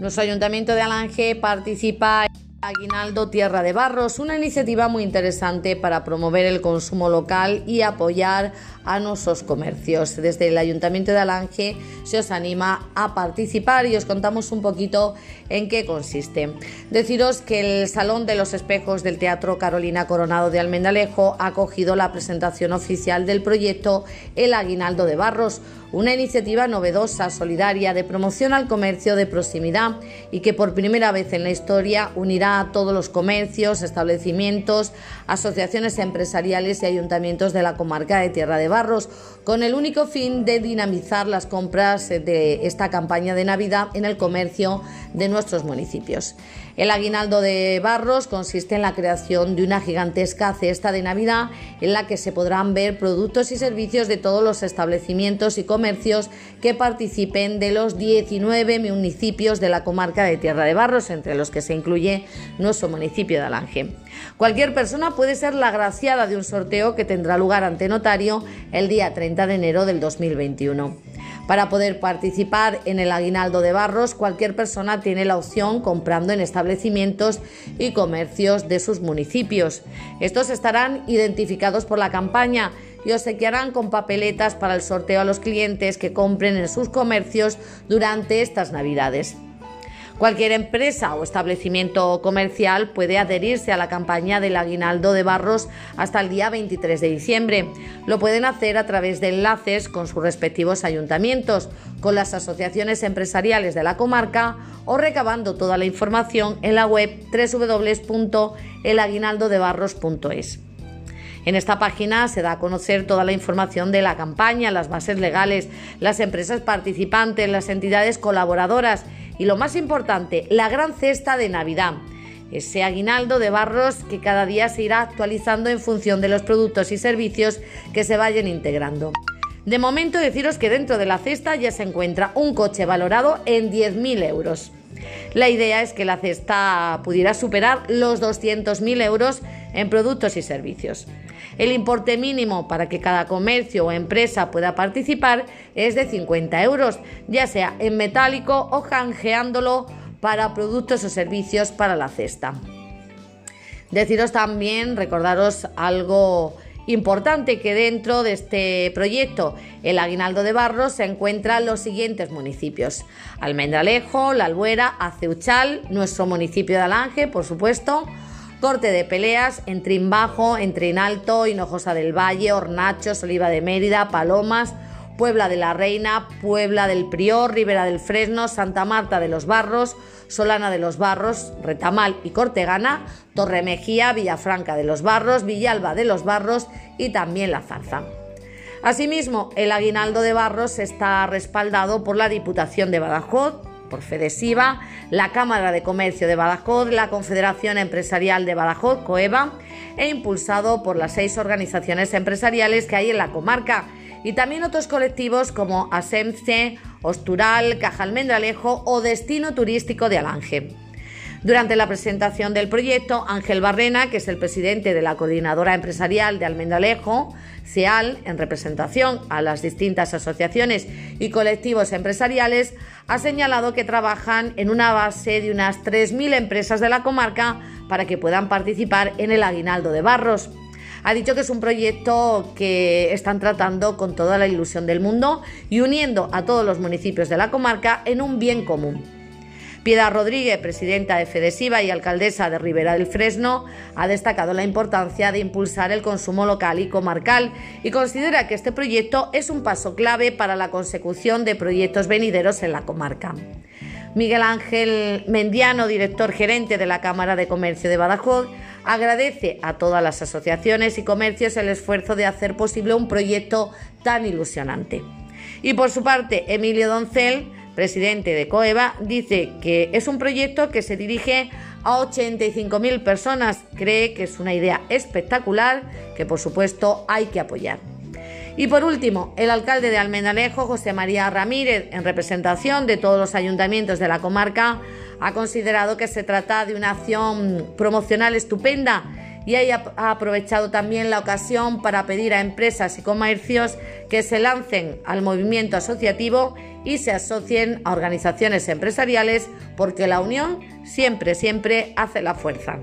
Nuestro ayuntamiento de Alange participa en Aguinaldo Tierra de Barros, una iniciativa muy interesante para promover el consumo local y apoyar a nuestros comercios. Desde el Ayuntamiento de Alange se os anima a participar y os contamos un poquito en qué consiste. Deciros que el Salón de los Espejos del Teatro Carolina Coronado de Almendalejo ha acogido la presentación oficial del proyecto El Aguinaldo de Barros, una iniciativa novedosa, solidaria, de promoción al comercio de proximidad y que por primera vez en la historia unirá a todos los comercios, establecimientos, asociaciones empresariales y ayuntamientos de la comarca de Tierra de Barros, con el único fin de dinamizar las compras de esta campaña de Navidad en el comercio de nuestros municipios. El aguinaldo de Barros consiste en la creación de una gigantesca cesta de Navidad en la que se podrán ver productos y servicios de todos los establecimientos y comercios que participen de los 19 municipios de la comarca de Tierra de Barros, entre los que se incluye nuestro municipio de Alange. Cualquier persona puede ser la graciada de un sorteo que tendrá lugar ante notario el día 30 de enero del 2021. Para poder participar en el aguinaldo de barros, cualquier persona tiene la opción comprando en establecimientos y comercios de sus municipios. Estos estarán identificados por la campaña y obsequiarán con papeletas para el sorteo a los clientes que compren en sus comercios durante estas Navidades. Cualquier empresa o establecimiento comercial puede adherirse a la campaña del aguinaldo de barros hasta el día 23 de diciembre. Lo pueden hacer a través de enlaces con sus respectivos ayuntamientos, con las asociaciones empresariales de la comarca o recabando toda la información en la web www.elaguinaldodebarros.es. En esta página se da a conocer toda la información de la campaña, las bases legales, las empresas participantes, las entidades colaboradoras y lo más importante, la gran cesta de Navidad. Ese aguinaldo de barros que cada día se irá actualizando en función de los productos y servicios que se vayan integrando. De momento deciros que dentro de la cesta ya se encuentra un coche valorado en 10.000 euros. La idea es que la cesta pudiera superar los 200.000 euros en productos y servicios. El importe mínimo para que cada comercio o empresa pueda participar es de 50 euros, ya sea en metálico o canjeándolo para productos o servicios para la cesta. Deciros también, recordaros algo importante que dentro de este proyecto, el Aguinaldo de Barros, se encuentran los siguientes municipios: Almendralejo, La Albuera, Aceuchal, nuestro municipio de Alange, por supuesto, corte de peleas en Trimbajo, en Trinalto, Hinojosa del Valle, Hornachos, Oliva de Mérida, Palomas, Puebla de la Reina, Puebla del Prior, Ribera del Fresno, Santa Marta de los Barros, Solana de los Barros, Retamal y Cortegana, Torremejía, Villafranca de los Barros, Villalba de los Barros y también La Zarza. Asimismo, el aguinaldo de Barros está respaldado por la Diputación de Badajoz, por FEDESIVA, la Cámara de Comercio de Badajoz, la Confederación Empresarial de Badajoz, COEVA, e impulsado por las seis organizaciones empresariales que hay en la comarca y también otros colectivos como ASEMCE, Ostural, Caja Almendralejo o Destino Turístico de Alange. Durante la presentación del proyecto, Ángel Barrena, que es el presidente de la Coordinadora Empresarial de Almendralejo, CEAL, en representación a las distintas asociaciones y colectivos empresariales, ha señalado que trabajan en una base de unas 3.000 empresas de la comarca para que puedan participar en el aguinaldo de Barros. Ha dicho que es un proyecto que están tratando con toda la ilusión del mundo y uniendo a todos los municipios de la comarca en un bien común. Piedad Rodríguez, presidenta de Fedesiva y alcaldesa de Ribera del Fresno, ha destacado la importancia de impulsar el consumo local y comarcal y considera que este proyecto es un paso clave para la consecución de proyectos venideros en la comarca. Miguel Ángel Mendiano, director gerente de la Cámara de Comercio de Badajoz, agradece a todas las asociaciones y comercios el esfuerzo de hacer posible un proyecto tan ilusionante. Y por su parte, Emilio Doncel, presidente de COEVA, dice que es un proyecto que se dirige a 85.000 personas. Cree que es una idea espectacular que por supuesto hay que apoyar. Y por último, el alcalde de Almendarejo, José María Ramírez, en representación de todos los ayuntamientos de la comarca, ha considerado que se trata de una acción promocional estupenda y ha aprovechado también la ocasión para pedir a empresas y comercios que se lancen al movimiento asociativo y se asocien a organizaciones empresariales porque la unión siempre, siempre hace la fuerza.